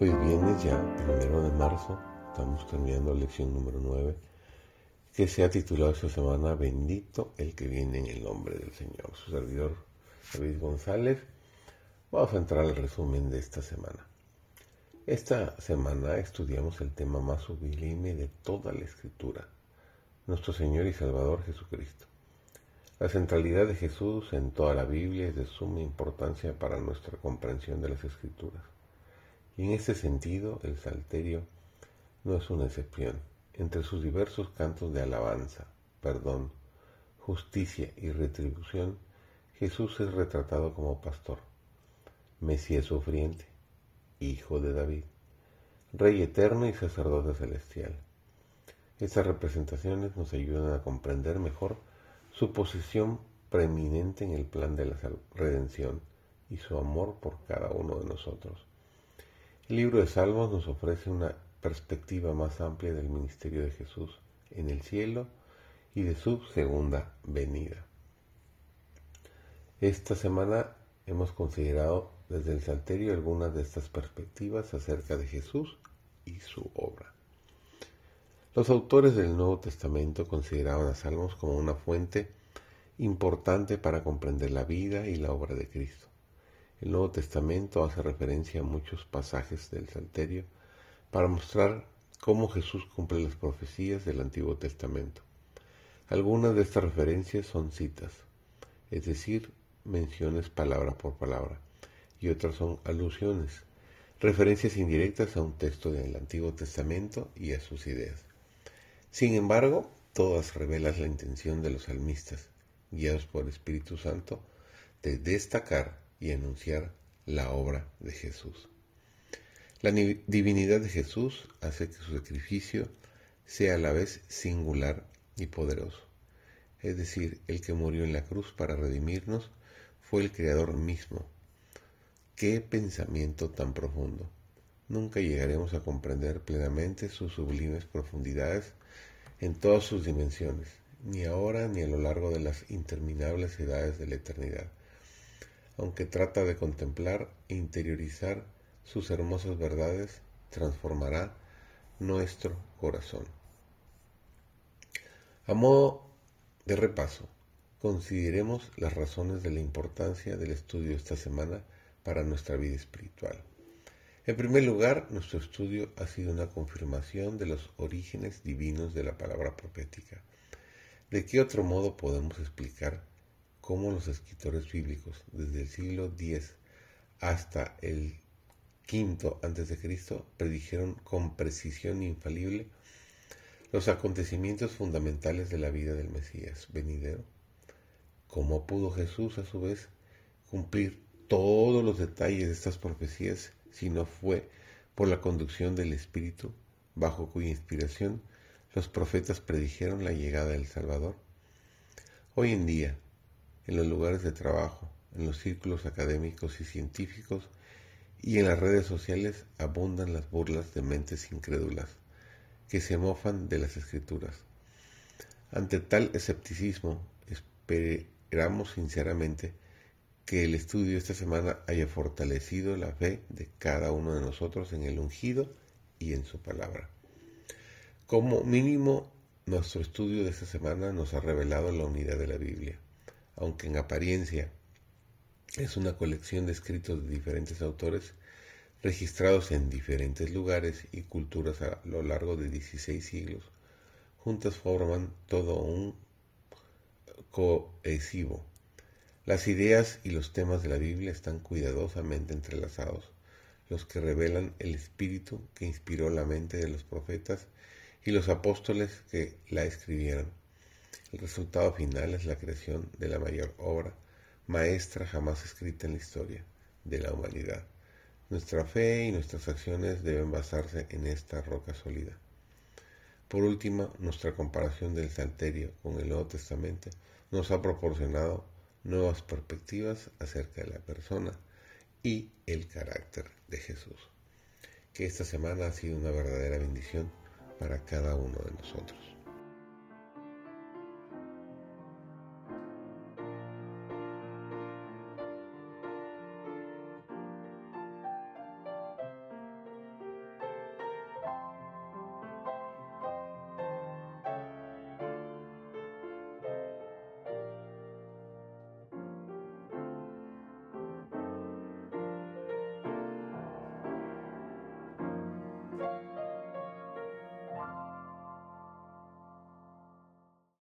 Hoy viernes ya, primero de marzo, estamos terminando la lección número 9, que se ha titulado esta semana Bendito el que viene en el nombre del Señor. Su servidor David González. Vamos a entrar al resumen de esta semana. Esta semana estudiamos el tema más sublime de toda la escritura, nuestro Señor y Salvador Jesucristo. La centralidad de Jesús en toda la Biblia es de suma importancia para nuestra comprensión de las escrituras. En ese sentido, el Salterio no es una excepción. Entre sus diversos cantos de alabanza, perdón, justicia y retribución, Jesús es retratado como pastor, Mesías sufriente, Hijo de David, Rey eterno y sacerdote celestial. Estas representaciones nos ayudan a comprender mejor su posición preeminente en el plan de la redención y su amor por cada uno de nosotros. El libro de Salmos nos ofrece una perspectiva más amplia del ministerio de Jesús en el cielo y de su segunda venida. Esta semana hemos considerado desde el Salterio algunas de estas perspectivas acerca de Jesús y su obra. Los autores del Nuevo Testamento consideraban a Salmos como una fuente importante para comprender la vida y la obra de Cristo. El Nuevo Testamento hace referencia a muchos pasajes del Salterio para mostrar cómo Jesús cumple las profecías del Antiguo Testamento. Algunas de estas referencias son citas, es decir, menciones palabra por palabra, y otras son alusiones, referencias indirectas a un texto del Antiguo Testamento y a sus ideas. Sin embargo, todas revelan la intención de los salmistas, guiados por el Espíritu Santo, de destacar y anunciar la obra de Jesús. La divinidad de Jesús hace que su sacrificio sea a la vez singular y poderoso. Es decir, el que murió en la cruz para redimirnos fue el Creador mismo. ¡Qué pensamiento tan profundo! Nunca llegaremos a comprender plenamente sus sublimes profundidades en todas sus dimensiones, ni ahora ni a lo largo de las interminables edades de la eternidad aunque trata de contemplar e interiorizar sus hermosas verdades, transformará nuestro corazón. A modo de repaso, consideremos las razones de la importancia del estudio esta semana para nuestra vida espiritual. En primer lugar, nuestro estudio ha sido una confirmación de los orígenes divinos de la palabra profética. ¿De qué otro modo podemos explicar cómo los escritores bíblicos desde el siglo X hasta el V a.C. predijeron con precisión infalible los acontecimientos fundamentales de la vida del Mesías venidero. ¿Cómo pudo Jesús a su vez cumplir todos los detalles de estas profecías si no fue por la conducción del Espíritu bajo cuya inspiración los profetas predijeron la llegada del Salvador? Hoy en día, en los lugares de trabajo, en los círculos académicos y científicos y en las redes sociales abundan las burlas de mentes incrédulas que se mofan de las escrituras. Ante tal escepticismo, esperamos sinceramente que el estudio esta semana haya fortalecido la fe de cada uno de nosotros en el ungido y en su palabra. Como mínimo, nuestro estudio de esta semana nos ha revelado la unidad de la Biblia aunque en apariencia es una colección de escritos de diferentes autores registrados en diferentes lugares y culturas a lo largo de 16 siglos, juntas forman todo un cohesivo. Las ideas y los temas de la Biblia están cuidadosamente entrelazados, los que revelan el espíritu que inspiró la mente de los profetas y los apóstoles que la escribieron. El resultado final es la creación de la mayor obra maestra jamás escrita en la historia de la humanidad. Nuestra fe y nuestras acciones deben basarse en esta roca sólida. Por último, nuestra comparación del Salterio con el Nuevo Testamento nos ha proporcionado nuevas perspectivas acerca de la persona y el carácter de Jesús. Que esta semana ha sido una verdadera bendición para cada uno de nosotros.